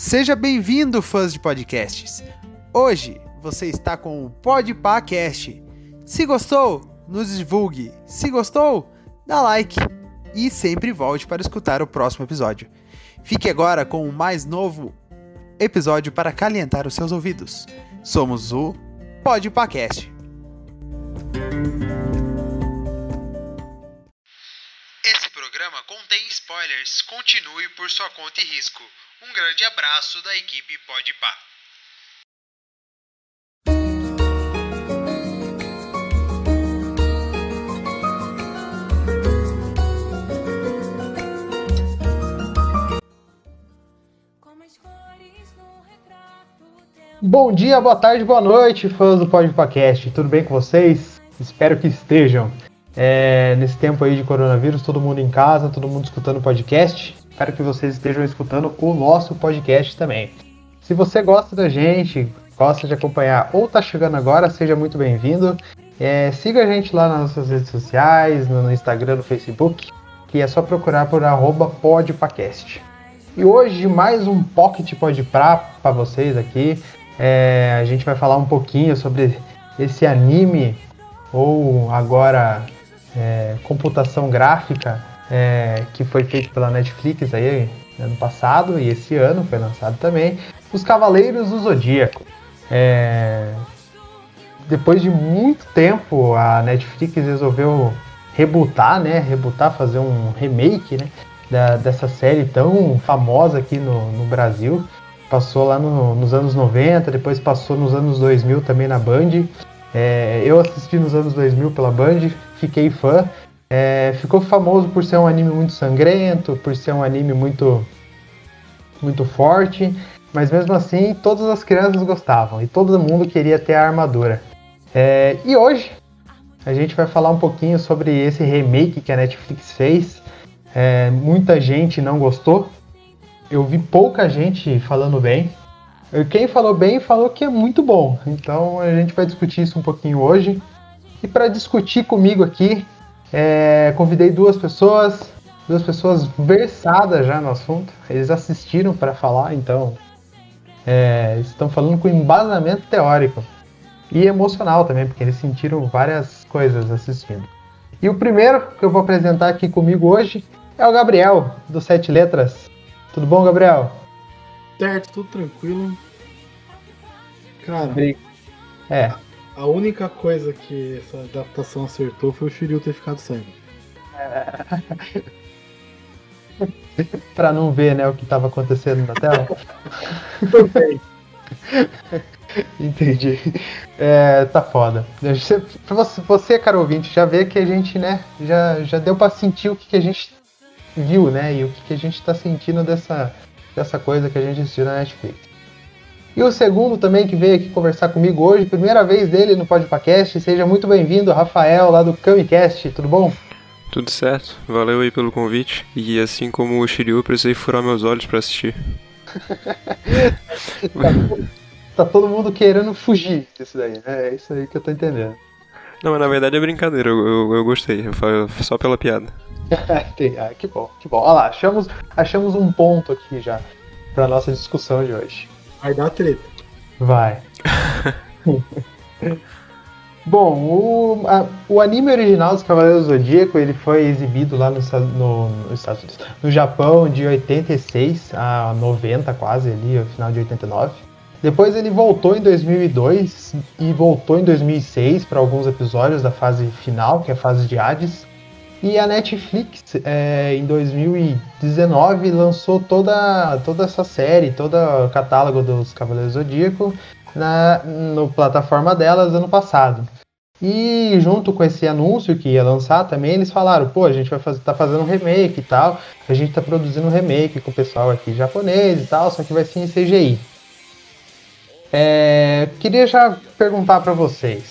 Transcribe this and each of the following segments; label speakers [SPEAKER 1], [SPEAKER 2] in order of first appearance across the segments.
[SPEAKER 1] Seja bem-vindo, fãs de podcasts. Hoje você está com o Podpacast. Se gostou, nos divulgue. Se gostou, dá like e sempre volte para escutar o próximo episódio. Fique agora com o mais novo episódio para calentar os seus ouvidos. Somos o Podpacast. Esse programa contém spoilers. Continue por sua conta e risco. Um grande abraço da equipe Podpah. Bom dia, boa tarde, boa noite, fãs do Podpacast. Tudo bem com vocês? Espero que estejam. É, nesse tempo aí de coronavírus, todo mundo em casa, todo mundo escutando podcast. Espero que vocês estejam escutando o nosso podcast também. Se você gosta da gente, gosta de acompanhar ou está chegando agora, seja muito bem-vindo. É, siga a gente lá nas nossas redes sociais, no Instagram, no Facebook, que é só procurar por podpacast. E hoje mais um Pocket Podpra para vocês aqui. É, a gente vai falar um pouquinho sobre esse anime, ou agora é, computação gráfica, é, que foi feito pela Netflix aí ano passado e esse ano foi lançado também, Os Cavaleiros do Zodíaco. É, depois de muito tempo, a Netflix resolveu rebutar, né? Rebutar, fazer um remake, né? Da, dessa série tão famosa aqui no, no Brasil. Passou lá no, nos anos 90, depois passou nos anos 2000 também na Band. É, eu assisti nos anos 2000 pela Band, fiquei fã. É, ficou famoso por ser um anime muito sangrento, por ser um anime muito, muito forte, mas mesmo assim todas as crianças gostavam e todo mundo queria ter a armadura. É, e hoje a gente vai falar um pouquinho sobre esse remake que a Netflix fez. É, muita gente não gostou, eu vi pouca gente falando bem. Quem falou bem falou que é muito bom. Então a gente vai discutir isso um pouquinho hoje. E para discutir comigo aqui, é, convidei duas pessoas, duas pessoas versadas já no assunto. Eles assistiram para falar, então é, estão falando com embasamento teórico e emocional também, porque eles sentiram várias coisas assistindo. E o primeiro que eu vou apresentar aqui comigo hoje é o Gabriel, do Sete Letras. Tudo bom, Gabriel?
[SPEAKER 2] Certo, tudo tranquilo. Cara,
[SPEAKER 1] é.
[SPEAKER 2] A única coisa que essa adaptação acertou foi o Shiryu ter ficado cego.
[SPEAKER 1] É. pra não ver, né, o que tava acontecendo na tela.
[SPEAKER 2] Também.
[SPEAKER 1] Entendi. É, tá foda. Você, você, cara ouvinte, já vê que a gente, né, já, já deu pra sentir o que, que a gente viu, né, e o que, que a gente tá sentindo dessa, dessa coisa que a gente assistiu na Netflix. E o segundo também que veio aqui conversar comigo hoje, primeira vez dele no Podcast, seja muito bem-vindo, Rafael, lá do Camicast, tudo bom?
[SPEAKER 3] Tudo certo, valeu aí pelo convite. E assim como o Shiryu, precisei furar meus olhos para assistir.
[SPEAKER 1] tá, tá, todo mundo querendo fugir disso daí, né? É isso aí que eu tô entendendo.
[SPEAKER 3] Não, mas na verdade é brincadeira, eu, eu, eu gostei, só pela piada.
[SPEAKER 1] ah, que bom, que bom. Olha lá, achamos, achamos um ponto aqui já pra nossa discussão de hoje.
[SPEAKER 2] Vai dar treta.
[SPEAKER 1] Vai. Bom, o, a, o anime original dos Cavaleiros do Zodíaco ele foi exibido lá no, no, no, Estados Unidos, no Japão de 86 a 90 quase ali, final de 89. Depois ele voltou em 2002 e voltou em 2006 para alguns episódios da fase final, que é a fase de Hades. E a Netflix, é, em 2019, lançou toda, toda essa série, todo o catálogo dos Cavaleiros Zodíaco na no plataforma delas ano passado. E junto com esse anúncio que ia lançar também, eles falaram, pô, a gente vai fazer, tá fazendo um remake e tal, a gente tá produzindo um remake com o pessoal aqui japonês e tal, só que vai ser em CGI. É, queria já perguntar para vocês,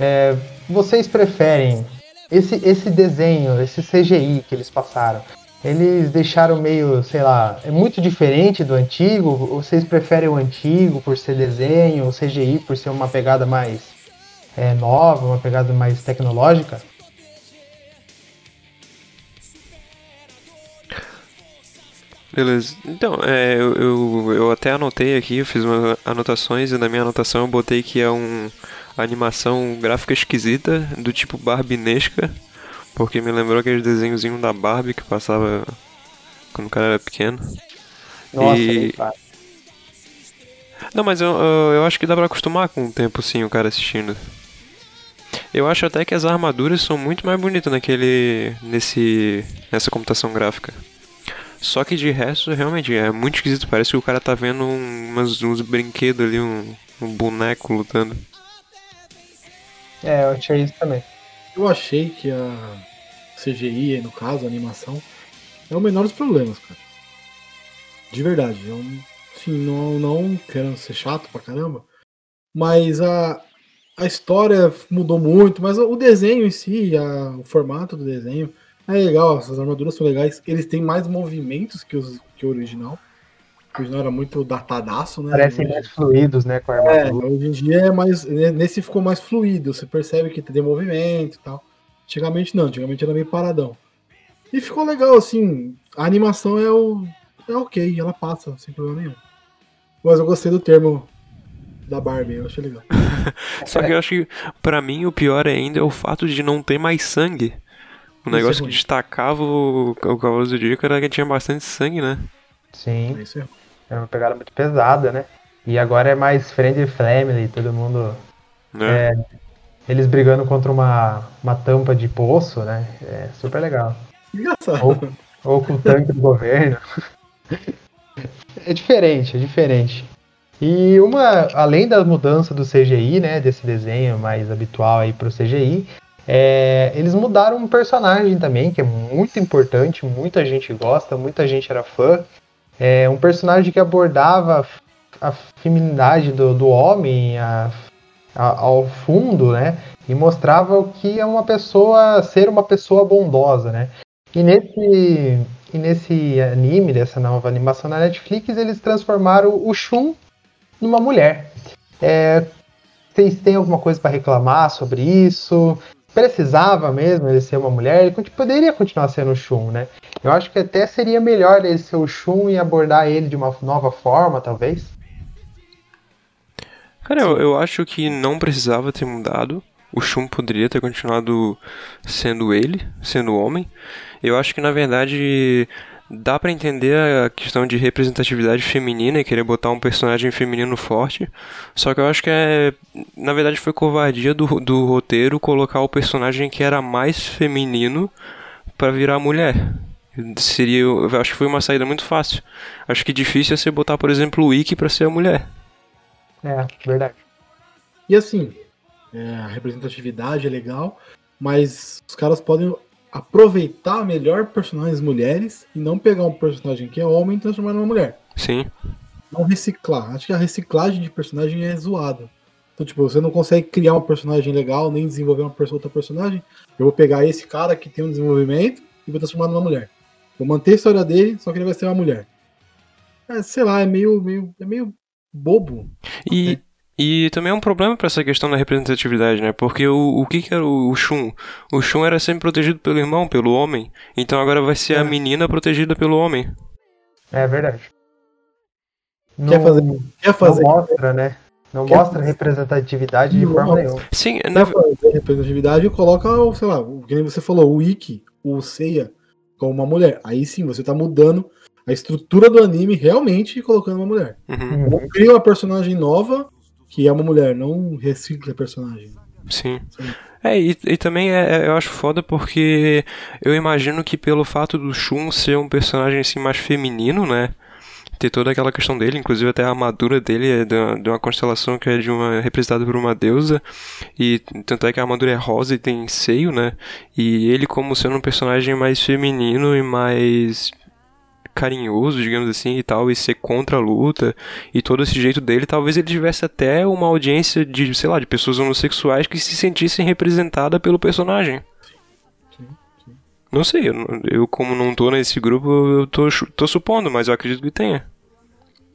[SPEAKER 1] é, vocês preferem esse, esse desenho, esse CGI que eles passaram, eles deixaram meio, sei lá, é muito diferente do antigo? Ou vocês preferem o antigo por ser desenho, o CGI por ser uma pegada mais é, nova, uma pegada mais tecnológica?
[SPEAKER 3] Beleza. Então, é, eu, eu, eu até anotei aqui, eu fiz umas anotações e na minha anotação eu botei que é um animação gráfica esquisita, do tipo barbinesca, porque me lembrou aqueles desenhozinhos da Barbie que passava quando o cara era pequeno.
[SPEAKER 1] Nossa,
[SPEAKER 3] E-. Não, mas eu, eu, eu acho que dá pra acostumar com o tempo, sim, o cara assistindo. Eu acho até que as armaduras são muito mais bonitas naquele. nesse. nessa computação gráfica. Só que de resto, realmente, é muito esquisito. Parece que o cara tá vendo um- umas, uns brinquedos ali, um, um boneco lutando.
[SPEAKER 1] É, eu achei isso também.
[SPEAKER 2] Eu achei que a CGI, no caso, a animação, é o menor dos problemas, cara. De verdade. Eu, assim, não, não querendo ser chato pra caramba, mas a, a história mudou muito, mas o desenho em si, a- o formato do desenho é legal, essas armaduras são legais. Eles têm mais movimentos que, os, que o original. O original era muito datadaço, né?
[SPEAKER 1] Parecem mais fluidos, né, com a
[SPEAKER 2] é,
[SPEAKER 1] armadura.
[SPEAKER 2] hoje em dia é mais. Nesse ficou mais fluido, você percebe que tem movimento e tal. Antigamente não, antigamente era meio paradão. E ficou legal, assim. A animação é o. É ok, ela passa, sem problema nenhum. Mas eu gostei do termo da Barbie, eu achei legal.
[SPEAKER 3] Só que eu acho que, pra mim, o pior ainda é o fato de não ter mais sangue. O
[SPEAKER 2] Isso é
[SPEAKER 3] negócio que
[SPEAKER 2] ruim.
[SPEAKER 3] destacava o, o Cavalo do Zodíaco era que tinha bastante sangue, né?
[SPEAKER 1] Sim,
[SPEAKER 2] É isso
[SPEAKER 1] é uma pegada muito pesada, né? E agora é mais friendly family, todo mundo.
[SPEAKER 3] né?
[SPEAKER 1] É, eles brigando contra uma, uma tampa de poço, né? É super legal.
[SPEAKER 2] Engraçado.
[SPEAKER 1] Ou, ou com o tanque do governo. É diferente, é diferente. E uma, além da mudança do CGI, né, desse desenho mais habitual aí pro CGI, é, eles mudaram um personagem também, que é muito importante, muita gente gosta, muita gente era fã. É um personagem que abordava a feminidade do, do homem a- a- ao fundo, né? E mostrava o que é uma pessoa, ser uma pessoa bondosa, né? E nesse, e nesse anime, dessa nova animação na Netflix, eles transformaram o Shun numa mulher. É, vocês têm alguma coisa para reclamar sobre isso? Precisava mesmo ele ser uma mulher? Ele poderia continuar sendo o Shun, né? Eu acho que até seria melhor ele ser o Shun e abordar ele de uma nova forma, talvez.
[SPEAKER 3] Cara, eu, eu acho que não precisava ter mudado. O Shun poderia ter continuado sendo ele, sendo homem. Eu acho que na verdade dá pra entender a questão de representatividade feminina e querer botar um personagem feminino forte. Só que eu acho que é, na verdade foi covardia do, do roteiro colocar o personagem que era mais feminino pra virar mulher. Seria, eu acho que foi uma saída muito fácil. Acho que difícil é você botar, por exemplo, o Ikki pra ser a mulher.
[SPEAKER 1] É, verdade.
[SPEAKER 2] E assim, é, a representatividade é legal, mas os caras podem aproveitar melhor personagens mulheres e não pegar um personagem que é homem e transformar numa mulher.
[SPEAKER 3] Sim.
[SPEAKER 2] Não reciclar. Acho que a reciclagem de personagem é zoada. Então, tipo, você não consegue criar um personagem legal, nem desenvolver uma outra personagem. Eu vou pegar esse cara que tem um desenvolvimento e vou transformar numa mulher. Vou manter a história dele, só que ele vai ser uma mulher. É, sei lá, é meio, meio, é meio bobo.
[SPEAKER 3] E, e também é um problema pra essa questão da representatividade, né? Porque o, o que, que era o, o Shun? O Shun era sempre protegido pelo irmão, pelo homem. Então agora vai ser a
[SPEAKER 2] É.
[SPEAKER 3] menina protegida pelo homem.
[SPEAKER 1] É verdade.
[SPEAKER 2] Quer
[SPEAKER 1] Não-
[SPEAKER 2] fazer- Quer
[SPEAKER 1] Não
[SPEAKER 2] fazer,
[SPEAKER 1] mostra, né? Não
[SPEAKER 2] Quer
[SPEAKER 1] mostra
[SPEAKER 2] fazer-
[SPEAKER 1] representatividade de
[SPEAKER 2] Não
[SPEAKER 1] forma nenhuma.
[SPEAKER 3] Sim,
[SPEAKER 2] quer
[SPEAKER 3] na,
[SPEAKER 2] fazer representatividade coloca, o, sei lá, o que nem você falou, o Ikki, o Seiya, como uma mulher. Aí sim, você tá mudando a estrutura do anime realmente e colocando uma mulher.
[SPEAKER 3] Uhum,
[SPEAKER 2] Não cria uma personagem nova que é uma mulher, não recicla personagem.
[SPEAKER 3] sim.
[SPEAKER 2] Sim.
[SPEAKER 3] É, e, e também é, é- eu acho foda porque eu imagino que pelo fato do Shun ser um personagem assim mais feminino, né? Ter toda aquela questão dele, inclusive até a armadura dele é de uma, de uma constelação que é de uma representada por uma deusa. E tanto é que a armadura é rosa e tem seio, né? E ele como sendo um personagem mais feminino e mais carinhoso, digamos assim, e tal, e ser contra a luta, e todo esse jeito dele, talvez ele tivesse até uma audiência de, sei lá, de pessoas homossexuais que se sentissem representadas pelo personagem.
[SPEAKER 2] Sim, sim.
[SPEAKER 3] Não sei, eu, eu como não tô nesse grupo, eu tô, tô supondo, mas eu acredito que tenha.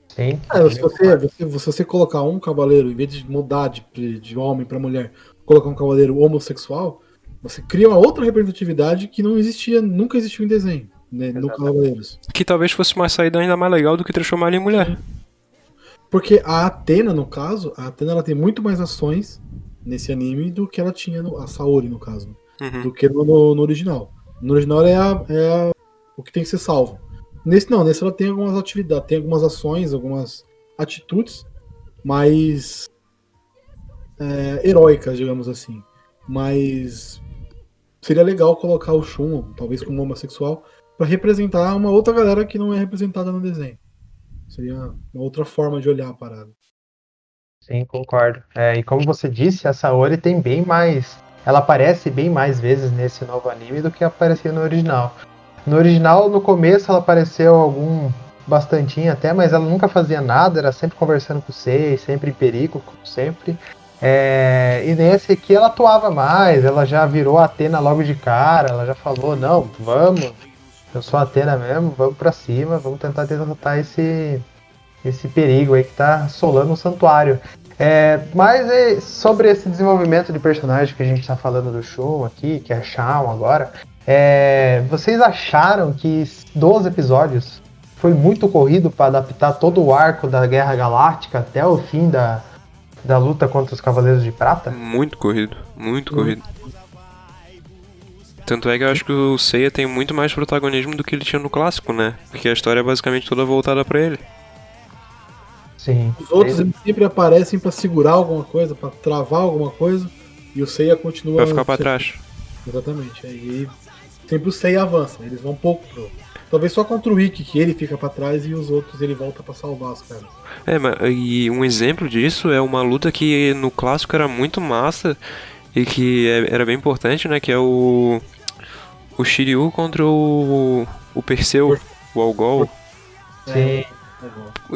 [SPEAKER 1] Sim.
[SPEAKER 2] É, se, você, você- se você colocar um cavaleiro, em vez de mudar de, de homem pra mulher, colocar um cavaleiro homossexual, você cria uma outra representatividade que não existia, nunca existiu em desenho. Né, no. Cavaleiros.
[SPEAKER 3] Que talvez fosse uma saída ainda mais legal do que transformar ele em mulher.
[SPEAKER 2] Porque a Atena, no caso, a Atena ela tem muito mais ações nesse anime do que ela tinha no. A Saori, no caso.
[SPEAKER 3] Uhum.
[SPEAKER 2] do que no, no- no original. No original é, a- é a- o que tem que ser salvo. Nesse não, nesse ela tem algumas atividades, tem algumas ações, algumas atitudes mais é, heróicas, digamos assim. Mas seria legal colocar o Shun, talvez como homossexual, para representar uma outra galera que não é representada no desenho. Seria uma outra forma de olhar a parada.
[SPEAKER 1] Sim, concordo. É, e como você disse, a Saori tem bem mais. Ela aparece bem mais vezes nesse novo anime do que aparecia no original. No original, no começo, ela apareceu algum. bastantinho até, mas ela nunca fazia nada, era sempre conversando com o Sei, sempre em perigo, como sempre. É, e nesse aqui ela atuava mais, ela já virou Atena logo de cara, ela já falou, não, vamos, eu sou a Atena mesmo, vamos pra cima, vamos tentar derrotar esse, esse perigo aí que tá assolando o santuário. É, mas é, sobre esse desenvolvimento de personagem que a gente tá falando do Shun aqui, que é Shawn agora, é, vocês acharam que 12 episódios foi muito corrido para adaptar todo o arco da Guerra Galáctica até o fim da, da luta contra os Cavaleiros de Prata?
[SPEAKER 3] Muito corrido, muito
[SPEAKER 2] Uhum.
[SPEAKER 3] corrido. Tanto é que eu acho que o Seiya tem muito mais protagonismo do que ele tinha no clássico, né? Porque a história é basicamente toda voltada pra ele.
[SPEAKER 1] Sim.
[SPEAKER 2] Os outros eles sempre aparecem pra segurar alguma coisa, pra travar alguma coisa, e o Seiya continua.
[SPEAKER 3] Vai ficar pra
[SPEAKER 2] sempre-
[SPEAKER 3] trás.
[SPEAKER 2] Exatamente. Aí sempre o Seiya avança, eles vão um pouco pro. Talvez só contra o Ikki, que ele fica pra trás e os outros ele volta pra salvar os caras.
[SPEAKER 3] É, mas, e um exemplo disso é uma luta que no clássico era muito massa e que é- era bem importante, né? Que é o. O Shiryu contra o. O Perseu, o Algol.
[SPEAKER 1] Sim.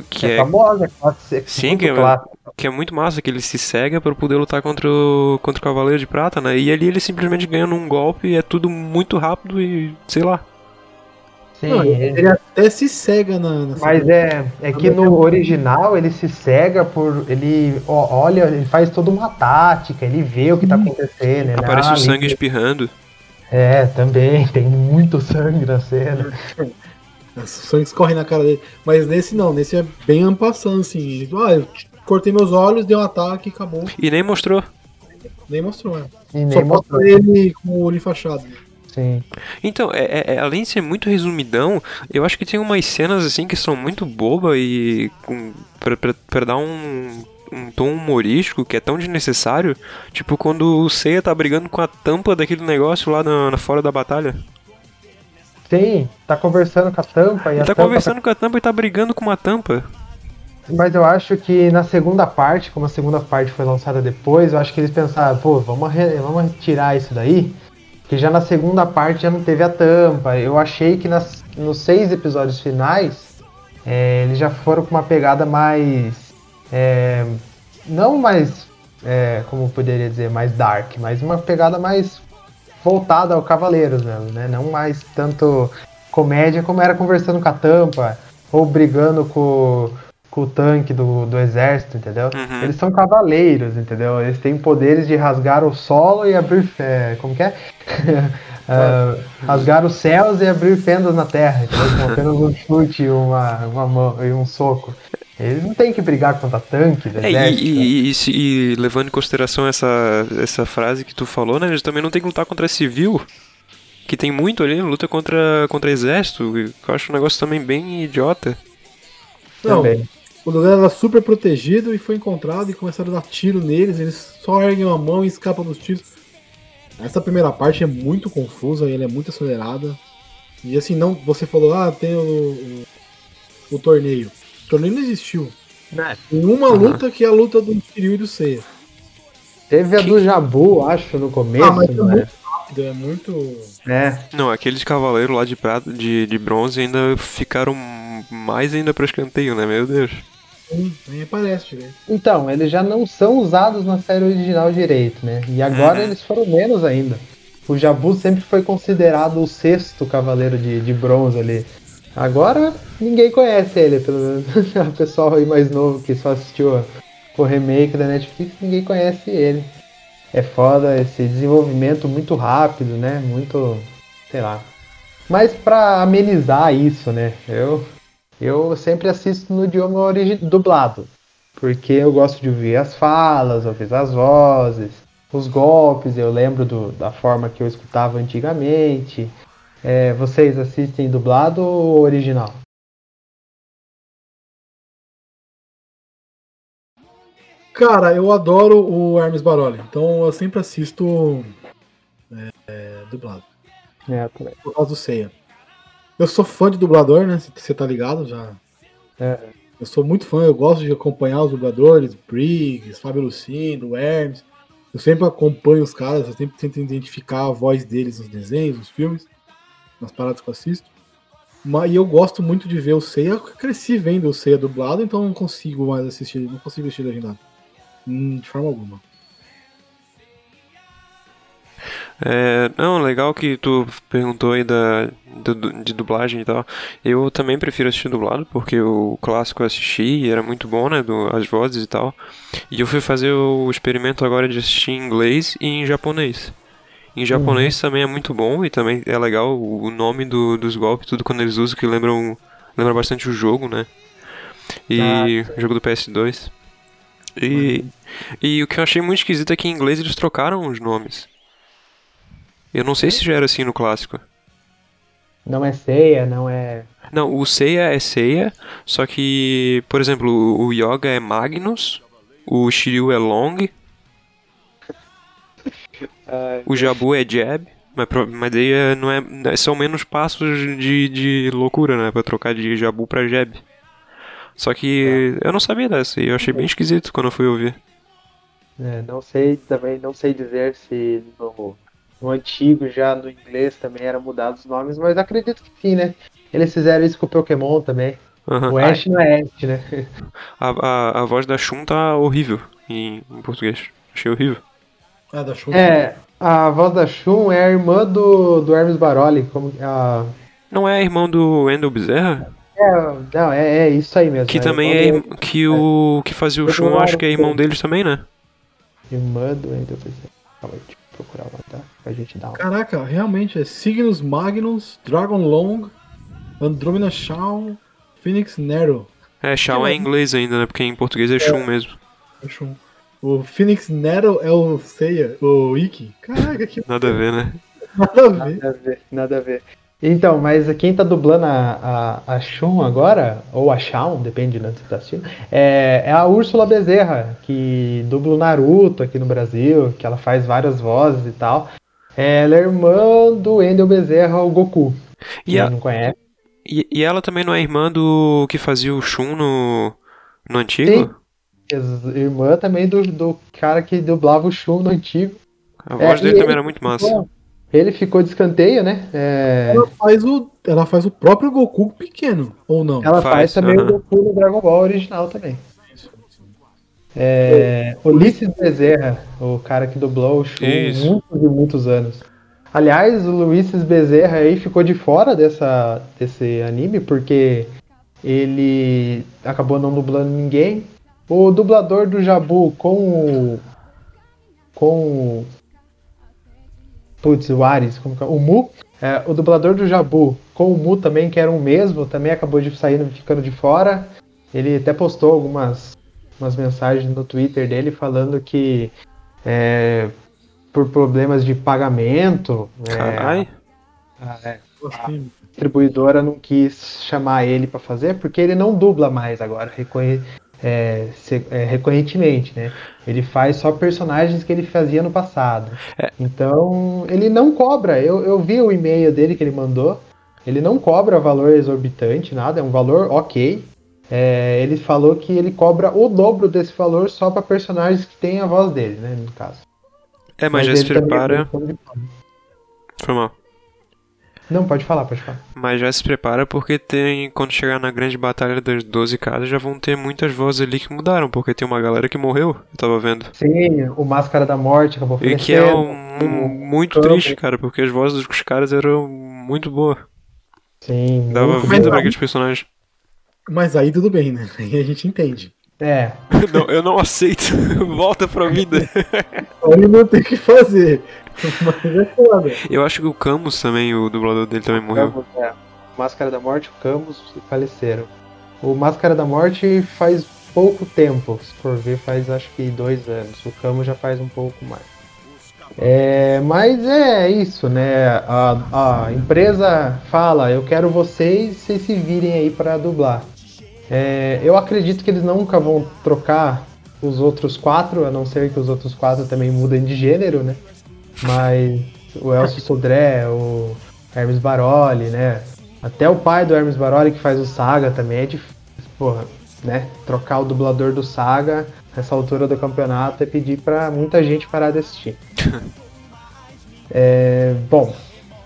[SPEAKER 3] Que
[SPEAKER 1] é,
[SPEAKER 3] é,
[SPEAKER 1] famosa, é clássica,
[SPEAKER 3] Sim,
[SPEAKER 1] muito
[SPEAKER 3] que é- que é muito massa, que ele se cega pra poder lutar contra o, contra o Cavaleiro de Prata, né? E ali ele simplesmente ganha num golpe e é tudo muito rápido e sei lá.
[SPEAKER 1] Sim,
[SPEAKER 2] Não,
[SPEAKER 1] ele-
[SPEAKER 2] ele até se cega na. na
[SPEAKER 1] Mas é, é que no original ele se cega por. Ele ó, olha, ele faz toda uma tática, ele vê o que tá acontecendo. ele,
[SPEAKER 3] Aparece
[SPEAKER 1] ah,
[SPEAKER 3] o sangue
[SPEAKER 1] ali-
[SPEAKER 3] espirrando.
[SPEAKER 1] É, também, tem muito sangue na cena.
[SPEAKER 2] O sangue escorre na cara dele. Mas nesse não, nesse é bem ampassando, assim. Ah, eu cortei meus olhos, dei um ataque e acabou.
[SPEAKER 3] E nem mostrou.
[SPEAKER 2] Nem mostrou, né?
[SPEAKER 1] E nem
[SPEAKER 2] Só
[SPEAKER 1] mostrou.
[SPEAKER 2] mostra ele com o olho fachado.
[SPEAKER 1] Sim.
[SPEAKER 3] Então, é, é- é- além de ser muito resumidão, eu acho que tem umas cenas assim que são muito boba e com, pra, pra, pra dar um, um tom humorístico que é tão desnecessário. Tipo quando o Seiya tá brigando com a tampa daquele negócio lá na, na fora da batalha.
[SPEAKER 1] Sim, tá conversando com a tampa e
[SPEAKER 3] Ele
[SPEAKER 1] a
[SPEAKER 3] tá
[SPEAKER 1] tampa
[SPEAKER 3] conversando com a tampa e tá brigando com uma tampa.
[SPEAKER 1] Mas eu acho que na segunda parte, como a segunda parte foi lançada depois, eu acho que eles pensaram, pô, vamos, re- vamos retirar isso daí. Que já na segunda parte já não teve a tampa. Eu achei que nas, nos seis episódios finais é, eles já foram com uma pegada mais. É, não mais. é, como poderia dizer, mais dark, mas uma pegada mais voltada ao Cavaleiros mesmo, né? Não mais tanto comédia como era conversando com a tampa ou brigando com, com o tanque do, do exército, entendeu?
[SPEAKER 3] Uhum.
[SPEAKER 1] Eles são cavaleiros, entendeu? Eles têm poderes de rasgar o solo e abrir. é, como que é? Ah, rasgar os céus e abrir fendas na terra, entendeu? Com apenas um chute e uma, uma mão e um soco. Eles não têm que brigar contra tanque
[SPEAKER 3] É, e, e- e se- e levando em consideração essa, essa frase que tu falou, né? Eles também não tem que lutar contra civil. Que tem muito ali, luta contra, contra exército. que Eu acho um negócio também bem idiota.
[SPEAKER 2] Não,
[SPEAKER 1] Também.
[SPEAKER 2] o lugar era super protegido e foi encontrado e começaram a dar tiro neles. Eles só erguem a mão e escapam dos tiros. Essa primeira parte é muito confusa e ela é muito acelerada. E assim, não, você falou, ah, tem o, o, o torneio. O torneio não existiu.
[SPEAKER 1] Né?
[SPEAKER 2] Tem uma
[SPEAKER 3] Aham.
[SPEAKER 2] luta que é a luta do Kiryu e do Seiya.
[SPEAKER 1] Teve a do Jabu, acho, no começo,
[SPEAKER 2] Ah, mas é
[SPEAKER 1] né?
[SPEAKER 2] muito rápido, é muito.
[SPEAKER 1] É,
[SPEAKER 3] Não, aqueles cavaleiros lá de prata, de, de bronze ainda ficaram mais ainda pra escanteio, né? Meu Deus.
[SPEAKER 2] Nem aparece direito.
[SPEAKER 1] Então, eles já não são usados na série original direito, né? E agora
[SPEAKER 3] Uhum.
[SPEAKER 1] eles foram menos ainda. O Jabu sempre foi considerado o sexto cavaleiro de, de bronze ali. Agora ninguém conhece ele, pelo menos o pessoal aí mais novo que só assistiu o remake da Netflix, ninguém conhece ele. É foda esse desenvolvimento muito rápido, né? Muito, sei lá. Mas para amenizar isso, né? Eu, eu sempre assisto no idioma origi- dublado. Porque eu gosto de ouvir as falas, ouvir as vozes, os golpes, eu lembro do, da forma que eu escutava antigamente. É, vocês assistem dublado ou original?
[SPEAKER 2] Cara, eu adoro o Hermes Baroli, então eu sempre assisto é, é, dublado.
[SPEAKER 1] É.
[SPEAKER 2] Por causa do Ceia. Eu sou fã de dublador, né? Você tá ligado já.
[SPEAKER 1] É.
[SPEAKER 2] Eu sou muito fã, eu gosto de acompanhar os dubladores, Briggs, Fábio Lucindo, Hermes. Eu sempre acompanho os caras, eu sempre tento identificar a voz deles nos desenhos, nos filmes, nas paradas que eu assisto. Mas e eu gosto muito de ver o Ceia. Eu cresci vendo o Ceia dublado, então não consigo mais assistir, não consigo assistir legendado. Hum, De forma alguma.
[SPEAKER 3] É, não, legal que tu perguntou aí da, do- de dublagem e tal. Eu também prefiro assistir dublado, porque o clássico eu assisti e era muito bom, né? Do, as vozes e tal. E eu fui fazer o experimento agora de assistir em inglês e em japonês. Em japonês também é muito bom e também é legal o, nome do- dos golpes, tudo quando eles usam, que lembram, lembra bastante o jogo, né? E o jogo do PS2. E, e o que eu achei muito esquisito é que em inglês eles trocaram os nomes. Eu não sei se já era assim no clássico.
[SPEAKER 1] Não é ceia, não é.
[SPEAKER 3] Não, o Seiya é Seiya, só que, por exemplo, o Yoga é Magnus, o Shiryu é Long, o Jabu é Jab, mas, mas daí é- não é, são menos passos de, de loucura, né, pra trocar de Jabu pra Jab. Só que eu não sabia dessa e eu achei bem esquisito quando eu fui ouvir.
[SPEAKER 1] É, não sei também, não sei dizer se no, no antigo, já no inglês também eram mudados os nomes, mas acredito que sim, né? Eles fizeram isso com o Pokémon também.
[SPEAKER 3] Aham.
[SPEAKER 1] O Ash não é Ash, né?
[SPEAKER 3] A, a, a voz da Shun tá horrível em, em português. Achei horrível.
[SPEAKER 2] Ah, da show.
[SPEAKER 1] É, a voz da Shun é a irmã do, do Hermes Baroli. Como, a,
[SPEAKER 3] Não é irmão do Wendell Bezerra?
[SPEAKER 1] é, não, é, é isso aí mesmo.
[SPEAKER 3] Que
[SPEAKER 1] é
[SPEAKER 3] também
[SPEAKER 1] irmã
[SPEAKER 3] é.
[SPEAKER 1] do-
[SPEAKER 3] Que o que fazia o Shun, acho que é irmão deles também, né?
[SPEAKER 1] Irmã do Wendell Bezerra. Calma aí, deixa eu procurar lá, tá? Pra gente dar uma.
[SPEAKER 2] Caraca, realmente é Cygnus Magnus, Dragon Long, Andromeda Shaw, Phoenix Nero.
[SPEAKER 3] É, Shawn é em inglês ainda, né? Porque em português é Shun mesmo.
[SPEAKER 2] Acho um- O Phoenix Nero é o Seiya, o Ikki. Caraca, que
[SPEAKER 3] Nada a ver, né?
[SPEAKER 2] nada a ver.
[SPEAKER 1] Nada a ver, nada a ver. Então, mas quem tá dublando a, a, a Shun agora, ou a Shawn, depende de onde você tá assistindo, é, é a Úrsula Bezerra, que dubla o Naruto aqui no Brasil, que ela faz várias vozes e tal. É, ela é irmã do Endel Bezerra, o Goku.
[SPEAKER 3] E,
[SPEAKER 1] Quem
[SPEAKER 3] a-
[SPEAKER 1] não conhece.
[SPEAKER 3] e, e ela também não é irmã do que fazia o Shun no, no antigo?
[SPEAKER 1] Ex- Irmã também do, do cara que dublava o Shun no antigo.
[SPEAKER 3] A voz
[SPEAKER 1] É,
[SPEAKER 3] dele também
[SPEAKER 1] ele
[SPEAKER 3] era muito massa.
[SPEAKER 1] ficou- Ele ficou de escanteio, né? É,
[SPEAKER 2] Ela faz, o, ela faz o próprio Goku pequeno, ou não?
[SPEAKER 1] ela faz,
[SPEAKER 3] faz,
[SPEAKER 1] também
[SPEAKER 3] aham.
[SPEAKER 1] o Goku no Dragon Ball original também. É, Ulisses Bezerra, o cara que dublou o Shun
[SPEAKER 3] Isso.
[SPEAKER 1] muitos e muitos anos. Aliás, o Ulisses Bezerra aí ficou de fora dessa, desse anime porque ele acabou não dublando ninguém. O dublador do Jabu com o. com o. Putz, o Ares, como que é? O Mu. é, o dublador do Jabu com o Mu também, que era o mesmo, também acabou de sair ficando de fora. Ele até postou algumas umas mensagens no Twitter dele falando que é, por problemas de pagamento, é,
[SPEAKER 3] Caralho.
[SPEAKER 1] a, é,
[SPEAKER 2] Assim,
[SPEAKER 1] a distribuidora não quis chamar ele para fazer porque ele não dubla mais agora, recorre- é, se- é, recorrentemente, né? Ele faz só personagens que ele fazia no passado.
[SPEAKER 3] É.
[SPEAKER 1] Então ele não cobra. Eu, eu vi o e-mail dele que ele mandou. Ele não cobra valor exorbitante, nada, é um valor ok. É, ele falou que ele cobra o dobro desse valor só para personagens que têm a voz dele, né? No caso.
[SPEAKER 3] É, mas, já se prepara.
[SPEAKER 1] é
[SPEAKER 3] Foi mal.
[SPEAKER 1] Não, pode falar, pode falar.
[SPEAKER 3] Mas já se prepara porque tem. Quando chegar na grande batalha das 12 casas, já vão ter muitas vozes ali que mudaram, porque tem uma galera que morreu, eu tava vendo.
[SPEAKER 1] Sim, o Máscara da Morte acabou
[SPEAKER 3] E que é um, muito
[SPEAKER 1] Campo.
[SPEAKER 3] triste, cara, porque as vozes dos caras eram muito boas.
[SPEAKER 1] Sim,
[SPEAKER 3] Dava
[SPEAKER 1] muito
[SPEAKER 3] vida
[SPEAKER 1] bom.
[SPEAKER 3] pra aqueles personagens.
[SPEAKER 2] Mas aí tudo bem, né? Aí a gente entende.
[SPEAKER 1] É.
[SPEAKER 3] Não, eu não aceito. Volta pra vida.
[SPEAKER 2] Aí não tem o que fazer. Mas é foda.
[SPEAKER 3] Eu acho que o Camus também, o dublador dele também morreu.
[SPEAKER 1] Camus, é. Máscara da Morte, o Camus faleceram. O Máscara da Morte faz pouco tempo, se for ver, faz acho que dois anos. O Camus já faz um pouco mais. É, mas é isso, né? A, a empresa fala, eu quero vocês, vocês se virem aí para dublar. É, eu acredito que eles nunca vão trocar os outros quatro, a não ser que os outros quatro também mudem de gênero, né? Mas o Elcio Sodré, o Hermes Baroli, né? Até o pai do Hermes Baroli, que faz o Saga, também é difícil. Porra, né? Trocar o dublador do Saga nessa altura do campeonato é pedir para muita gente parar de assistir. é, bom,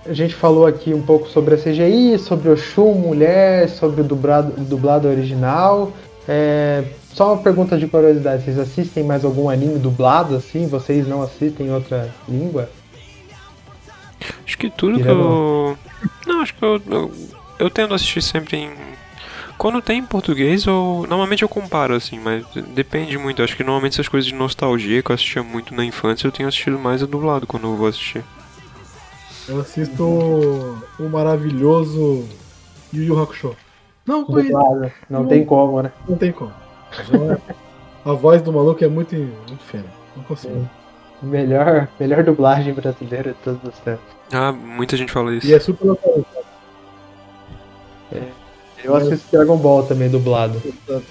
[SPEAKER 1] a gente falou aqui um pouco sobre a CGI, sobre o Shun mulher, sobre o dublado, dublado original. É, só uma pergunta de curiosidade, vocês assistem mais algum anime dublado assim? Vocês não assistem outra língua?
[SPEAKER 3] Acho que tudo que eu. Não, acho que eu, eu, eu tendo a assistir sempre em quando tem em português, eu, normalmente eu comparo, assim, mas depende muito. Acho que normalmente essas coisas de nostalgia que eu assistia muito na infância, eu tenho assistido mais a dublado quando eu vou assistir.
[SPEAKER 2] Eu assisto o maravilhoso Yu Yu Hakusho.
[SPEAKER 1] Não, dublado. Não, não tem como, né?
[SPEAKER 2] Não tem como. a voz do maluco é muito, muito fera. Não consigo.
[SPEAKER 1] Melhor, melhor dublagem brasileira de todos os tempos.
[SPEAKER 3] Ah, muita gente fala isso.
[SPEAKER 2] E é super localizado.
[SPEAKER 1] É. Eu assisto Dragon Ball também dublado.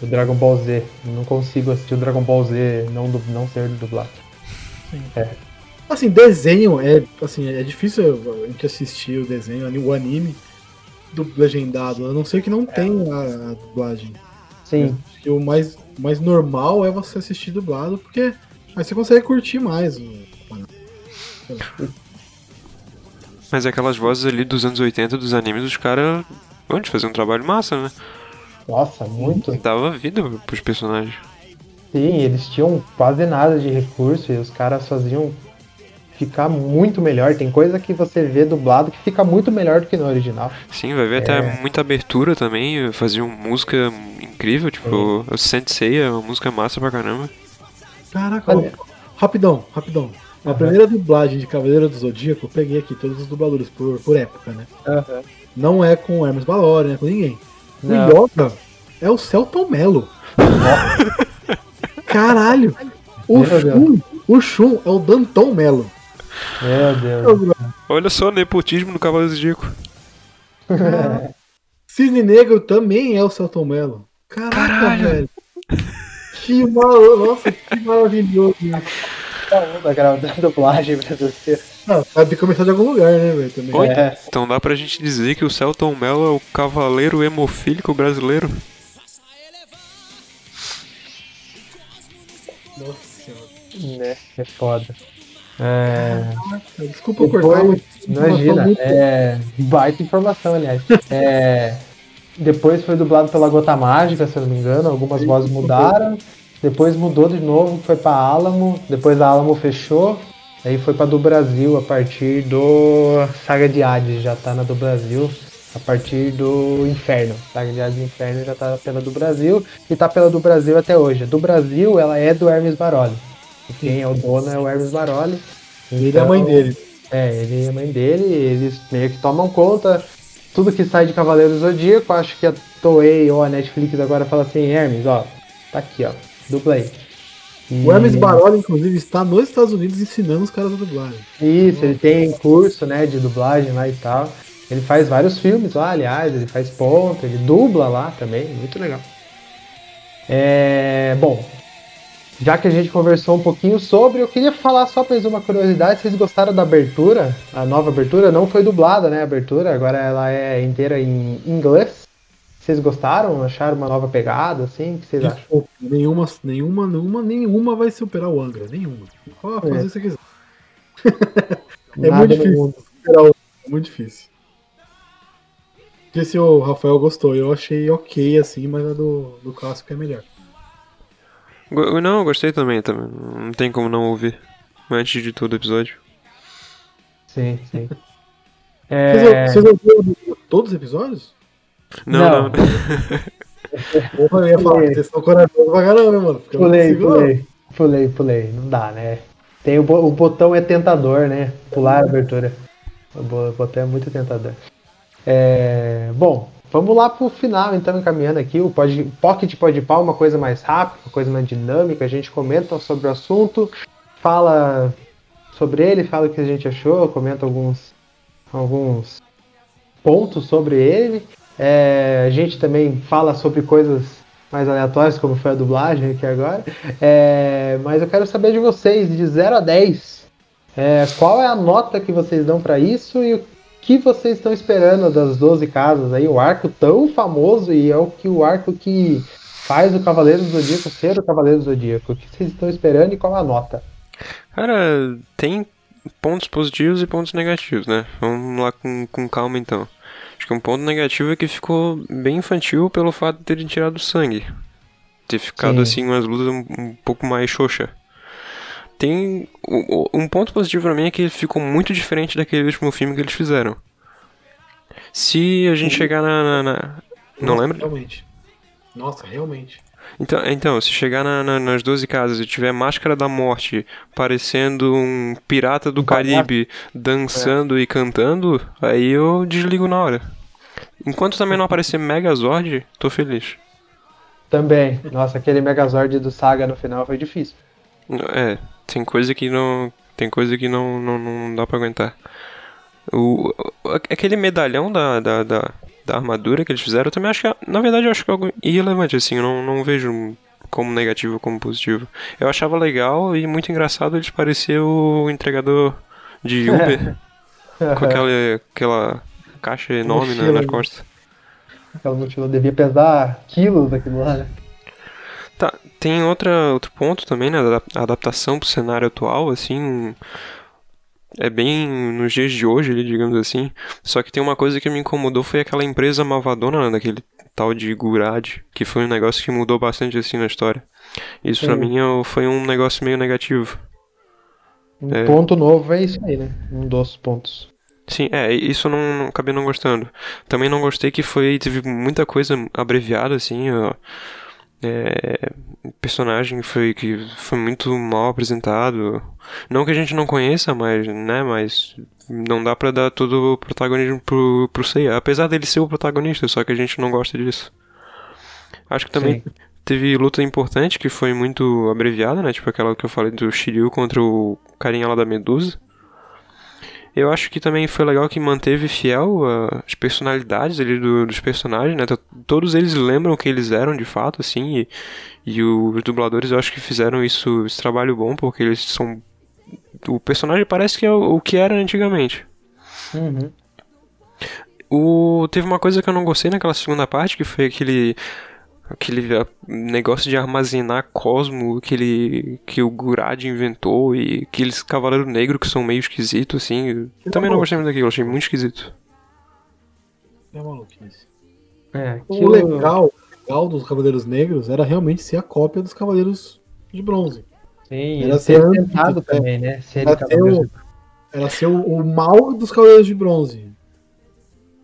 [SPEAKER 1] O Dragon Ball Z. Não consigo assistir o Dragon Ball Z não, não ser dublado.
[SPEAKER 2] Sim. É. Assim, desenho é. Assim, é difícil a gente assistir o desenho, o anime do legendado. A não ser que não é. tenha a, a, dublagem.
[SPEAKER 1] Sim.
[SPEAKER 2] É, o mais, mais normal é você assistir dublado, porque aí você consegue curtir mais.
[SPEAKER 3] Mas aquelas vozes ali dos anos 80 dos animes, os caras Onde fazer um trabalho massa, né?
[SPEAKER 1] Nossa, muito.
[SPEAKER 3] Dava vida pros personagens.
[SPEAKER 1] Sim, eles tinham quase nada de recurso e os caras faziam ficar muito melhor. Tem coisa que você vê dublado que fica muito melhor do que no original.
[SPEAKER 3] Sim, vai ver é... até muita abertura também. Faziam música incrível, tipo, é. o Sensei é uma música massa pra caramba.
[SPEAKER 2] Caraca, Olha. rapidão, rapidão. A uhum. primeira dublagem de Cavaleiro do Zodíaco, eu peguei aqui todos os dubladores por, por época, né? Uhum. Não é com Hermes Balori, não é com ninguém. Não. O Yoga é o Celton Mello. Caralho! O Shun, o Shun é o Danton Mello.
[SPEAKER 1] Meu Deus.
[SPEAKER 3] Olha só, nepotismo no Cavalo Zodíaco.
[SPEAKER 2] Cisne Negro também é o Celton Mello. Caraca, Caralho. velho. Que mal... Nossa, que maravilhoso.
[SPEAKER 1] Da onda, gravando dublagem brasileira.
[SPEAKER 2] Não, vai ter que começar de algum lugar, né, velho? Também.
[SPEAKER 3] Oi? É. Então dá pra gente dizer que o Celton Mello é o cavaleiro hemofílico brasileiro?
[SPEAKER 1] Nossa senhora. Né, é foda. É...
[SPEAKER 2] Desculpa Depois, cortar.
[SPEAKER 1] Imagina, é... baita informação, aliás. É... Depois foi dublado pela Gota Mágica, se eu não me engano. Algumas vozes mudaram. Depois mudou de novo, foi pra Alamo. Depois a Alamo fechou. Aí foi para do Brasil a partir do Saga de Hades, já tá na do Brasil a partir do Inferno. Saga de Hades Inferno já tá pela do Brasil e tá pela do Brasil até hoje. Do Brasil ela é do Hermes Baroli. Quem é o dono é o Hermes Baroli.
[SPEAKER 2] Então, ele é a mãe dele.
[SPEAKER 1] É, ele é a mãe dele, eles meio que tomam conta. Tudo que sai de Cavaleiro Zodíaco, acho que a Toei ou a Netflix agora fala assim, Hermes, ó, tá aqui, ó, dupla aí.
[SPEAKER 2] O Hermes Baroli, inclusive, está nos Estados Unidos ensinando os caras a dublagem.
[SPEAKER 1] Isso, ele tem curso, né, de dublagem lá e tal. Ele faz vários filmes lá, aliás, ele faz ponta, ele dubla lá também, muito legal. É, bom, já que a gente conversou um pouquinho sobre, eu queria falar só mais uma curiosidade. Vocês gostaram da abertura? A nova abertura não foi dublada, né? A abertura, agora ela é inteira em inglês. Vocês gostaram? Acharam uma nova pegada, assim? O que vocês acham?
[SPEAKER 2] Nenhuma, nenhuma, nenhuma, nenhuma vai superar o Angra, nenhuma. Pode fazer é. se quiser. é muito difícil superar o é muito difícil. Esse o Rafael gostou, eu achei ok assim, mas a do, do clássico é melhor.
[SPEAKER 3] Não, eu gostei também, também. Não tem como não ouvir antes de todo o episódio.
[SPEAKER 1] Sim, sim.
[SPEAKER 2] é... Vocês ouviram todos os episódios?
[SPEAKER 3] Não, não.
[SPEAKER 2] Porra, eu ia falar vocês são corajosos pra caramba, mano. Não
[SPEAKER 1] Pulei,
[SPEAKER 2] não.
[SPEAKER 1] pulei, pulei, pulei. Não dá, né? Tem o, bo- o botão é tentador, né? Pular a abertura. O bo- botão é muito tentador. É, bom, vamos lá pro final, então, encaminhando aqui. O pod, Pocket Podpah, uma coisa mais rápida, uma coisa mais dinâmica. A gente comenta sobre o assunto, fala sobre ele, fala o que a gente achou, comenta alguns, alguns pontos sobre ele. É, a gente também fala sobre coisas mais aleatórias, como foi a dublagem aqui agora. É, mas eu quero saber de vocês, de 0 a 10. é, qual é a nota que vocês dão para isso e o que vocês estão esperando das 12 casas aí? O arco tão famoso e é o que o arco que faz o Cavaleiro do Zodíaco ser o Cavaleiro do Zodíaco. O que vocês estão esperando e qual a nota?
[SPEAKER 3] Cara, tem pontos positivos e pontos negativos, né? Vamos lá com, com calma então. Acho que um ponto negativo é que ficou bem infantil pelo fato de terem tirado sangue. Ter ficado
[SPEAKER 1] Sim.
[SPEAKER 3] assim umas lutas um, um pouco mais xoxa. Tem. Um ponto positivo pra mim é que ficou muito diferente daquele último filme que eles fizeram. Se a gente chegar na. na- na- Não
[SPEAKER 2] Nossa,
[SPEAKER 3] lembro?
[SPEAKER 2] Realmente. Nossa, realmente.
[SPEAKER 3] Então, então se chegar na- na- nas 12 casas e tiver Máscara da Morte parecendo um pirata do. Caribe dançando e cantando, aí eu desligo na hora. Enquanto também não aparecer Megazord, tô feliz.
[SPEAKER 1] Também. Nossa, aquele Megazord do Saga no final foi difícil.
[SPEAKER 3] É, tem coisa que não. Tem coisa que não, não, não dá pra aguentar. O, aquele medalhão da, da, da, da armadura que eles fizeram, eu também acho que. é- Na verdade, eu acho que é algo irrelevante, assim. Eu não, não vejo como negativo ou como positivo. Eu achava legal e muito engraçado eles parecer o entregador de Uber com aquela, aquela caixa enorme na-
[SPEAKER 1] Mochila,
[SPEAKER 3] nas
[SPEAKER 1] né?
[SPEAKER 3] costas.
[SPEAKER 1] Aquela mochila devia pesar quilos daquilo lá, né?
[SPEAKER 3] Tá, tem outra, outro ponto também, né? da A adaptação pro cenário atual, assim. É bem nos dias de hoje, digamos assim. Só que tem uma coisa que me incomodou foi aquela empresa malvadona, né, daquele tal de Gurad, que foi um negócio que mudou bastante assim na história. Isso
[SPEAKER 1] Sim.
[SPEAKER 3] mim é- foi um negócio meio negativo.
[SPEAKER 1] Um
[SPEAKER 3] É.
[SPEAKER 1] ponto novo é isso aí, né? Um dos pontos.
[SPEAKER 3] Sim, é, isso eu não, não acabei não gostando. Também não gostei que foi, teve muita coisa abreviada, assim, ó. É, personagem foi que foi muito mal apresentado. Não que a gente não conheça, mas, né, mas não dá pra dar todo o protagonismo pro, pro Seiya. Apesar dele ser o protagonista, só que a gente não gosta disso. Acho que também
[SPEAKER 1] Sim.
[SPEAKER 3] teve luta importante que foi muito abreviada, né? Tipo aquela que eu falei do Shiryu contra o carinha lá da Medusa. Eu acho que também foi legal que manteve fiel ah, as personalidades ali do- dos personagens, né? Todos eles lembram o que eles eram de fato, assim, e, e os dubladores eu acho que fizeram isso, esse trabalho bom, porque eles são. O personagem parece que é o, o que era antigamente.
[SPEAKER 1] Uhum.
[SPEAKER 3] O, teve uma coisa que eu não gostei naquela segunda parte, que foi aquele aquele ah, negócio de armazenar cosmo que ele que o Gurad inventou e aqueles cavaleiros negros que são meio esquisitos assim. Eu Também não gostei muito daquilo, achei muito esquisito.
[SPEAKER 2] É maluquice.
[SPEAKER 1] É,
[SPEAKER 2] O
[SPEAKER 1] aquilo-
[SPEAKER 2] legal, o legal dos Cavaleiros Negros era realmente ser a cópia dos Cavaleiros de Bronze.
[SPEAKER 1] Sim,
[SPEAKER 2] Era
[SPEAKER 1] ser
[SPEAKER 2] ser-
[SPEAKER 1] tentado também, né? Ser
[SPEAKER 2] Era ter o- Era ser o, o mal dos Cavaleiros de Bronze.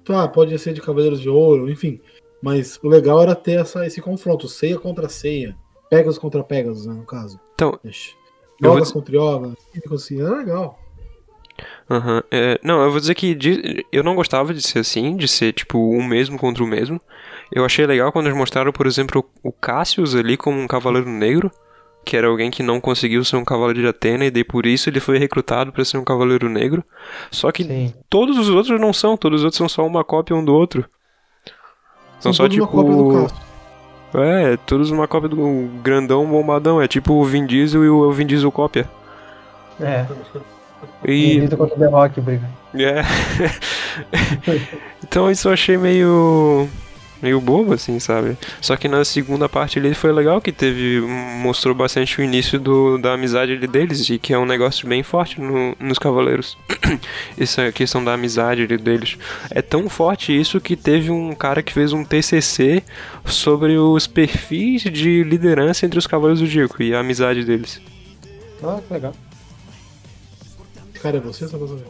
[SPEAKER 2] Tá, pode ser de Cavaleiros de Ouro, enfim. Mas o legal era ter essa, esse confronto, ceia contra ceia. Pegasus contra Pegasus, né, no caso.
[SPEAKER 3] Então,
[SPEAKER 2] Ixi.
[SPEAKER 3] Vou
[SPEAKER 2] Yogas contra Yoga, assim, era legal.
[SPEAKER 3] Aham. É, não, eu vou dizer que de- eu não gostava de ser assim, de ser tipo um mesmo contra o mesmo. Eu achei legal quando eles mostraram, por exemplo, o Cassius ali como um cavaleiro negro, que era alguém que não conseguiu ser um cavaleiro de Atena e daí por isso ele foi recrutado para ser um cavaleiro negro. Só que
[SPEAKER 1] Sim.
[SPEAKER 3] todos os outros não são, todos os outros são só uma cópia um do outro. São
[SPEAKER 2] São
[SPEAKER 3] só tipo
[SPEAKER 2] uma cópia do Castro.
[SPEAKER 3] É, todos uma cópia do grandão bombadão, é tipo o Vin Diesel e o Vin Diesel cópia.
[SPEAKER 1] É.
[SPEAKER 3] E
[SPEAKER 1] Invita contra o The Rock, briga.
[SPEAKER 3] É. então isso eu achei meio. Meio bobo, assim, sabe? Só que na segunda parte ali foi legal que teve. mostrou bastante o início do, da amizade deles, e que é um negócio bem forte no- nos Cavaleiros. Essa questão da amizade deles. É tão forte isso que teve um cara que fez um TCC sobre os perfis de liderança entre os Cavaleiros do Zodíaco e a amizade deles.
[SPEAKER 1] Ah, que legal.
[SPEAKER 2] Cara é você, pra saber.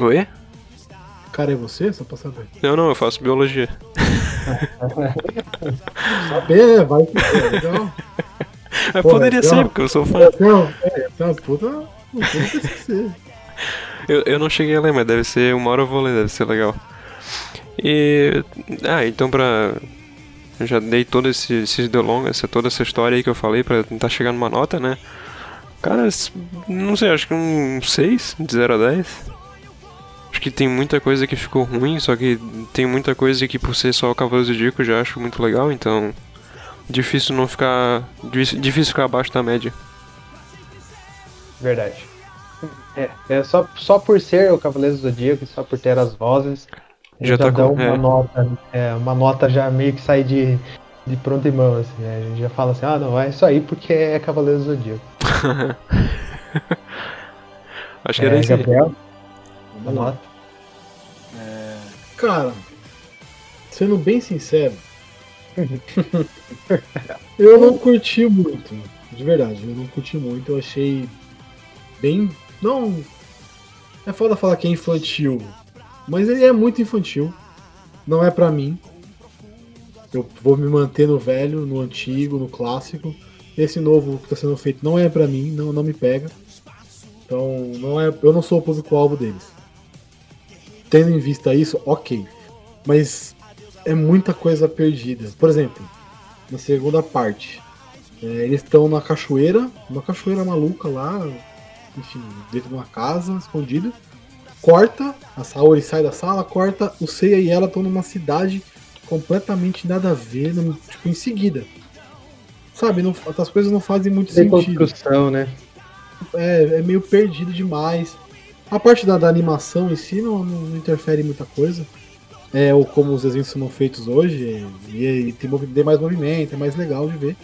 [SPEAKER 3] Oi?
[SPEAKER 2] Cara, é você? Só pra saber.
[SPEAKER 3] Não, não, eu faço biologia.
[SPEAKER 2] Saber? Vai que é legal.
[SPEAKER 3] Mas
[SPEAKER 2] Porra,
[SPEAKER 3] poderia
[SPEAKER 2] esse é
[SPEAKER 3] ser,
[SPEAKER 2] uma-
[SPEAKER 3] porque eu sou fã.
[SPEAKER 2] Não, é, é uma puta. Não tem.
[SPEAKER 3] Eu, eu não cheguei a ler, mas deve ser. Uma hora eu vou ler, deve ser legal. E. Ah, então pra. Eu já dei todo esse, esses delongas, essa, toda essa história aí que eu falei pra tentar chegar numa nota, né? Cara, não sei, acho que um 6 de 0 a 10. Acho que tem muita coisa que ficou ruim, só que tem muita coisa que por ser só o Cavaleiro do Zodíaco eu já acho muito legal, então. Difícil não ficar. Difícil ficar abaixo da média.
[SPEAKER 1] Verdade. É, é só, só por ser o Cavaleiro do Zodíaco, e só por ter as vozes,
[SPEAKER 3] Já
[SPEAKER 1] já,
[SPEAKER 3] tá
[SPEAKER 1] dá
[SPEAKER 3] com-
[SPEAKER 1] uma
[SPEAKER 3] é.
[SPEAKER 1] nota, é, uma nota já meio que sai de, de pronta em mão, assim, né? A gente já fala assim, ah não, é isso aí porque é Cavaleiro do Zodíaco.
[SPEAKER 3] Acho que era
[SPEAKER 1] É,
[SPEAKER 3] isso aí.
[SPEAKER 1] Gabriel, a
[SPEAKER 2] Vamos lá.
[SPEAKER 1] nota.
[SPEAKER 2] Cara, sendo bem sincero, eu não curti muito. De verdade, eu não curti muito. Eu achei bem. Não. É foda falar que é infantil. Mas ele é muito infantil. Não é pra mim. Eu vou me manter no velho, no antigo, no clássico. Esse novo que tá sendo feito não é pra mim, não, não me pega. Então, não é, eu não sou o público-alvo deles. Tendo em vista isso, ok. Mas é muita coisa perdida. Por exemplo, na segunda parte, é, eles estão na cachoeira, uma cachoeira maluca lá, enfim, dentro de uma casa, escondido. Corta, a Saori sai da sala, corta, o Seiya e ela estão numa cidade completamente nada a ver, tipo, em seguida. Sabe, não, as coisas não fazem muito
[SPEAKER 1] Tem
[SPEAKER 2] sentido
[SPEAKER 1] construção, né?
[SPEAKER 2] é, é meio perdido demais. A parte da, da animação em si não, não- interfere em muita coisa. É ou como os desenhos são feitos hoje, e, e tem, tem mais movimento, é mais legal de ver.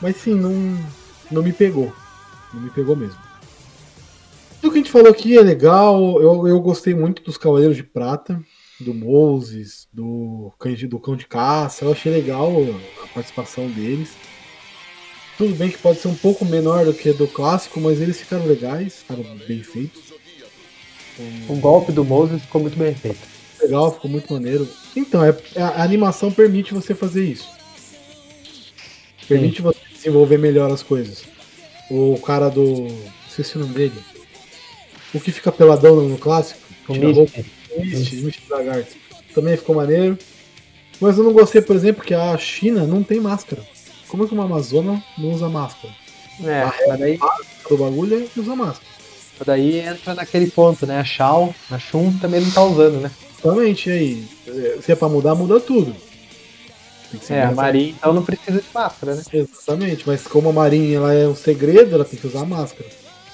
[SPEAKER 2] Mas sim, não, não me pegou. Não me pegou mesmo. Tudo que a gente falou aqui é legal. Eu, eu gostei muito dos Cavaleiros de Prata, do Moses, do, do Cão de Caça. Eu achei legal a participação deles. Tudo bem que pode ser um pouco menor do que do clássico, mas eles ficaram legais, ficaram bem feitos.
[SPEAKER 1] O golpe do Moses ficou muito bem feito.
[SPEAKER 2] Legal, ficou muito maneiro. Então, é, a, a animação permite você fazer isso. Permite você desenvolver melhor as coisas. O cara do. Esqueci o nome dele. O que fica peladão no clássico.
[SPEAKER 1] O
[SPEAKER 2] a Lagarto. Também ficou maneiro. Mas eu não gostei, por exemplo, que a China não tem máscara. Como é que uma Amazona não usa máscara?
[SPEAKER 1] É, mas daí,
[SPEAKER 2] O bagulho é usar máscara.
[SPEAKER 1] Daí entra naquele ponto, né? A Shao, a Shun também não tá usando, né?
[SPEAKER 2] Exatamente, aí? Se é pra mudar, muda tudo.
[SPEAKER 1] É, a Maria então não precisa de máscara, né?
[SPEAKER 2] Exatamente, mas como a Marinha ela é um segredo, ela tem que usar máscara.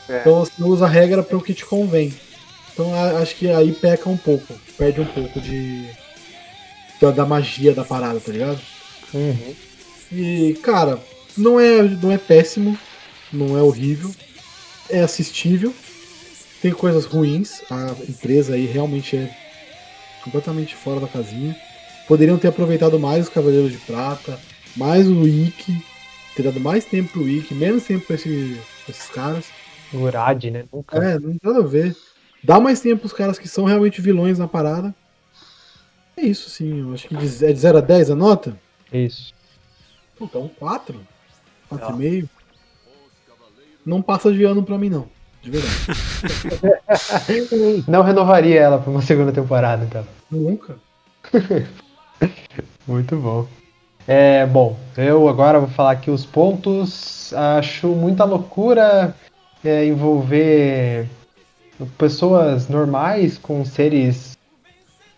[SPEAKER 1] É.
[SPEAKER 2] Então você usa a regra para o que te convém. Então acho que aí peca um pouco, perde um pouco de da, da magia da parada, tá ligado?
[SPEAKER 1] Uhum.
[SPEAKER 2] E cara, não é não é péssimo, não é horrível, é assistível. Tem coisas ruins, a empresa aí realmente é completamente fora da casinha. Poderiam ter aproveitado mais os Cavaleiros de Prata, mais o Wiki, ter dado mais tempo pro Wiki, menos tempo pra, esse- pra esses caras.
[SPEAKER 1] O Urad, né? Nunca.
[SPEAKER 2] É, não tem nada a ver. Dá mais tempo pros caras que são realmente vilões na parada. É isso, sim. Eu acho que de- é de 0 a 10 a nota?
[SPEAKER 1] Isso.
[SPEAKER 2] Um 4.
[SPEAKER 1] Ah.
[SPEAKER 2] 4,5. Não passa de ano pra mim, não. De verdade.
[SPEAKER 1] Não renovaria ela pra uma segunda temporada, então.
[SPEAKER 2] Nunca.
[SPEAKER 1] Muito bom. É, bom, eu agora vou falar aqui os pontos. Acho muita loucura é, envolver pessoas normais com seres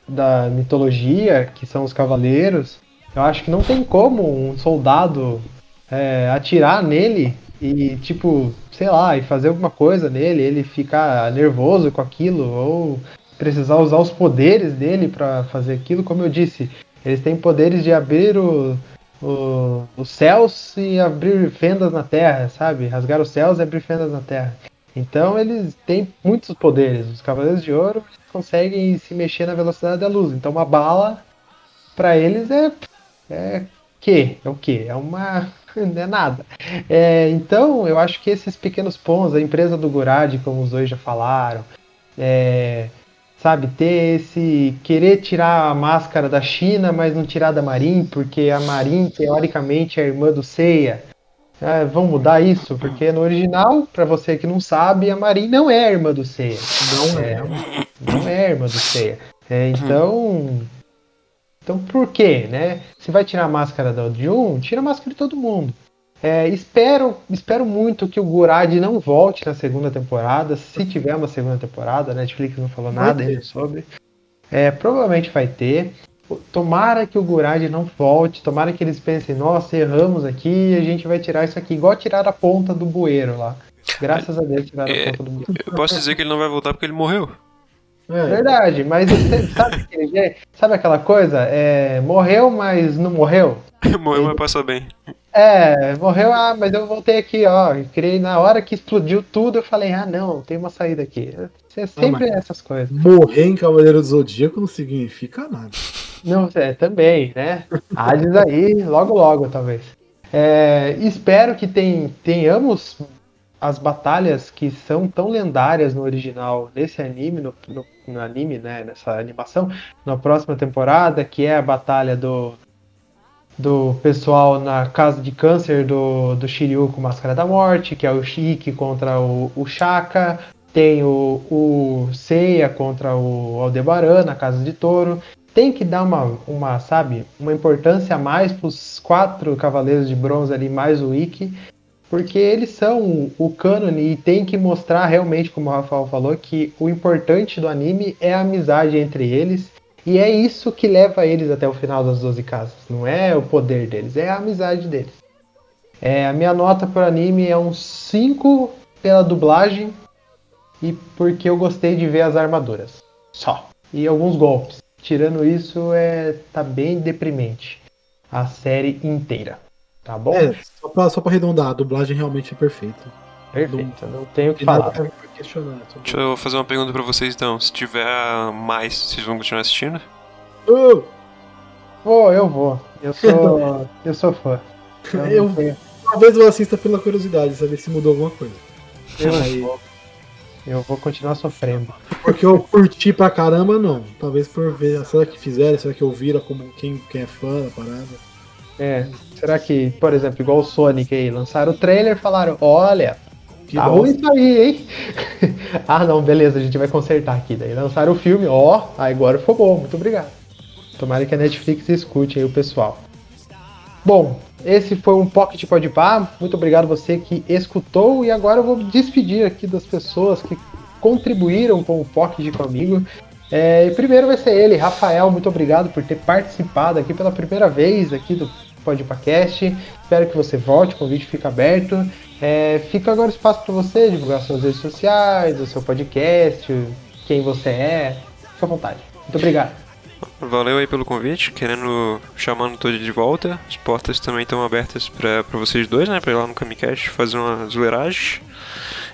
[SPEAKER 1] da mitologia, que são os cavaleiros. Eu acho que não tem como um soldado é, atirar nele e, tipo, sei lá, e fazer alguma coisa nele, ele ficar nervoso com aquilo, ou precisar usar os poderes dele pra fazer aquilo. Como eu disse, eles têm poderes de abrir o, o- os céus e abrir fendas na terra, sabe? Rasgar os céus e abrir fendas na terra. Então eles têm muitos poderes. Os Cavaleiros de Ouro conseguem se mexer na velocidade da luz. Então uma bala pra eles é é que é o que é uma não é nada. É, então eu acho que esses pequenos pontos, a empresa do Gurad, como os dois já falaram, é, sabe, ter esse querer tirar a máscara da China, mas não tirar da Marin, porque a Marin teoricamente é a irmã do Seiya. É, vamos mudar isso, porque no original, para você que não sabe, a Marin não é a irmã do Seiya.
[SPEAKER 2] Não é.
[SPEAKER 1] é não é a irmã do Seiya. É, então, então por quê, né? Se vai tirar a máscara da Jun, tira a máscara de todo mundo. É, espero, espero muito que o Gurad não volte na segunda temporada, se tiver uma segunda temporada, a Netflix não falou nada ainda sobre. É, provavelmente vai ter. Tomara que o Gurad não volte, tomara que eles pensem, nossa, erramos aqui, a gente vai tirar isso aqui, igual tirar a ponta do bueiro lá. Graças a Deus tiraram
[SPEAKER 3] é,
[SPEAKER 1] a ponta do bueiro.
[SPEAKER 3] Eu posso dizer que ele não vai voltar porque ele morreu.
[SPEAKER 1] É. Verdade, mas você sabe, sabe aquela coisa? É, morreu, mas não morreu?
[SPEAKER 3] morreu, mas passou bem.
[SPEAKER 1] É, morreu, ah, mas eu voltei aqui, ó. Criei na hora que explodiu tudo, eu falei, ah não, tem uma saída aqui. É sempre ah, essas coisas.
[SPEAKER 2] Morrer em Cavaleiro do Zodíaco não significa nada.
[SPEAKER 1] Não, é, também, né? Hades aí, logo logo, talvez. É, espero que tem, tenhamos as batalhas que são tão lendárias no original, nesse anime, no, no, no anime, né, nessa animação, na próxima temporada, que é a batalha do do pessoal na casa de câncer do, do Shiryu com Máscara da Morte, que é o Shiki contra o, o Shaka, tem o, o Seiya contra o Aldebaran na casa de Toro. Tem que dar uma, uma sabe, uma importância a mais para os quatro cavaleiros de bronze ali, mais o Ikki, porque eles são o cânone e tem que mostrar realmente, como o Rafael falou, que o importante do anime é a amizade entre eles e é isso que leva eles até o final das 12 casas. Não é o poder deles, é a amizade deles. É, a minha nota para anime é um 5 pela dublagem e porque eu gostei de ver as armaduras. Só. E alguns golpes. Tirando isso, é tá bem deprimente. A série inteira. Tá bom? É,
[SPEAKER 2] só pra, só pra arredondar, a dublagem realmente é perfeita.
[SPEAKER 1] Perfeito, não tenho o que falar.
[SPEAKER 3] Deixa eu fazer uma pergunta pra vocês então. Se tiver mais, vocês vão continuar assistindo?
[SPEAKER 1] Uh! Vou, eu vou. Eu sou. eu sou fã.
[SPEAKER 2] Eu, eu talvez eu assista pela curiosidade, saber se mudou alguma coisa.
[SPEAKER 1] Eu, vou. eu vou continuar sofrendo.
[SPEAKER 2] Porque eu curti pra caramba, não. Talvez por ver. Será que fizeram? Será que ouviram como quem, quem é fã da parada?
[SPEAKER 1] É. Será que, por exemplo, igual o Sonic aí, lançaram o trailer e falaram: olha, que tá ruim isso aí, hein? ah, não, beleza, a gente vai consertar aqui. Daí lançaram o filme, ó, agora ficou bom, muito obrigado. Tomara que a Netflix escute aí o pessoal. Bom, esse foi um Pocket Podpah. Muito obrigado você que escutou. E agora eu vou despedir aqui das pessoas que contribuíram com o Pocket comigo. É, primeiro vai ser ele, Rafael. Muito obrigado por ter participado aqui pela primeira vez aqui do Podpahcast. Espero que você volte, o convite fica aberto. É, fica agora espaço para você divulgar suas redes sociais, o seu podcast, quem você é. Fica à vontade. Muito obrigado.
[SPEAKER 3] Valeu aí pelo convite, querendo chamando todo de volta. As portas também estão abertas para vocês dois, né? Para ir lá no Camicast fazer uma zoeiragem.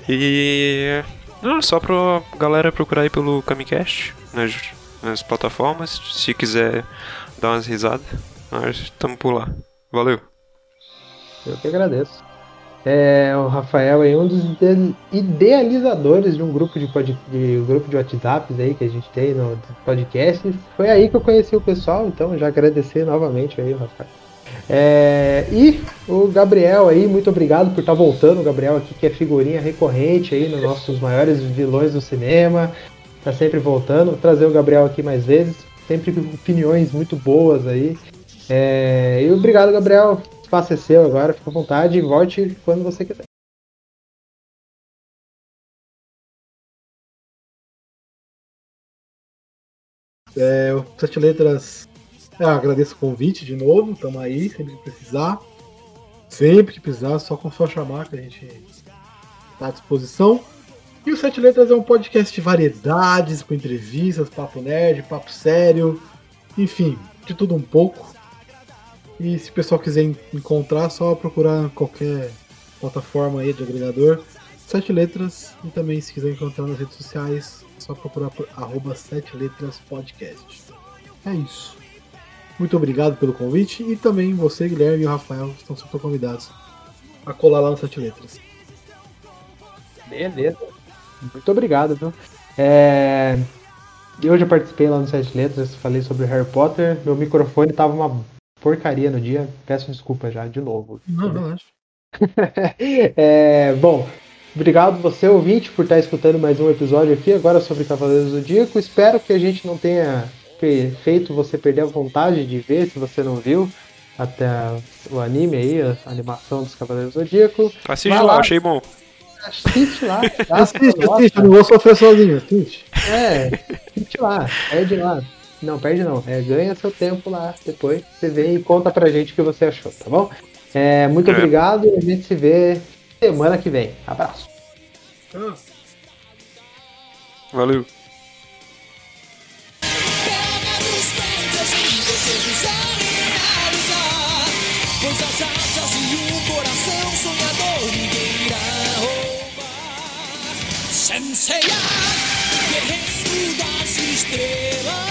[SPEAKER 3] E não, só pra galera procurar aí pelo Camicast nas, nas plataformas. Se quiser dar umas risadas, nós estamos por lá. Valeu.
[SPEAKER 1] Eu que agradeço. É, o Rafael é um dos idealizadores de um grupo de, pod, de, um grupo de WhatsApps aí que a gente tem no podcast. Foi aí que eu conheci o pessoal, então já agradecer novamente aí, Rafael. É, e o Gabriel aí, muito obrigado por estar tá voltando. O Gabriel aqui que é figurinha recorrente aí nos nossos maiores vilões do cinema. Tá sempre voltando. Vou trazer o Gabriel aqui mais vezes. Sempre com opiniões muito boas aí. É, e obrigado, Gabriel espaço é seu agora, fica à vontade e volte quando você quiser.
[SPEAKER 2] É, o Sete Letras, é, agradeço o convite de novo, estamos aí, sempre que precisar. Sempre que precisar, só com só chamar que a gente está à disposição. E o Sete Letras é um podcast de variedades, com entrevistas, papo nerd, papo sério, enfim, de tudo um pouco. E se o pessoal quiser encontrar, é só procurar qualquer plataforma aí de agregador. Sete letras. E também se quiser encontrar nas redes sociais, é só procurar por arroba sete letras podcast. É isso. Muito obrigado pelo convite e também você, Guilherme e o Rafael estão super convidados a colar lá no Sete Letras.
[SPEAKER 1] Beleza. Muito obrigado, viu? É... eu já participei lá no Sete Letras, falei sobre Harry Potter. Meu microfone tava uma porcaria no dia. Peço desculpa já, de novo.
[SPEAKER 2] Não, relaxa.
[SPEAKER 1] é, bom, obrigado você, ouvinte, por estar escutando mais um episódio aqui agora sobre Cavaleiros do Zodíaco. Espero que a gente não tenha feito você perder a vontade de ver, se você não viu até o anime aí, a animação dos Cavaleiros do Zodíaco.
[SPEAKER 4] Assiste lá, lá, achei bom.
[SPEAKER 1] Assiste lá.
[SPEAKER 2] Tá? assiste, assiste, não vou sofrer sozinho, assiste.
[SPEAKER 1] É, assiste lá, perde lá. Não, perde não. É, ganha seu tempo lá depois. Você vem e conta pra gente o que você achou, tá bom? É, muito é. obrigado e a gente se vê semana que vem. Abraço.
[SPEAKER 4] Valeu. Guerreiro das estrelas.